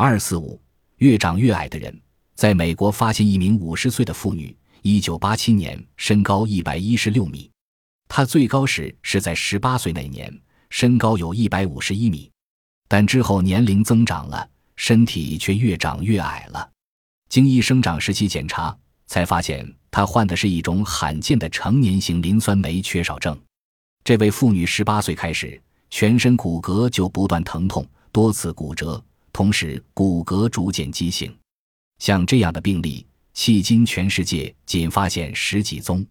二四五，越长越矮的人，在美国发现一名五十岁的妇女，一九八七年身高一百一十六米，她最高时是在十八岁那年，身高有一百五十一米，但之后年龄增长了，身体却越长越矮了。经医生长时期检查，才发现她患的是一种罕见的成年型磷酸酶缺少症。这位妇女十八岁开始，全身骨骼就不断疼痛，多次骨折，同时骨骼逐渐畸形。像这样的病例，迄今全世界仅发现十几宗。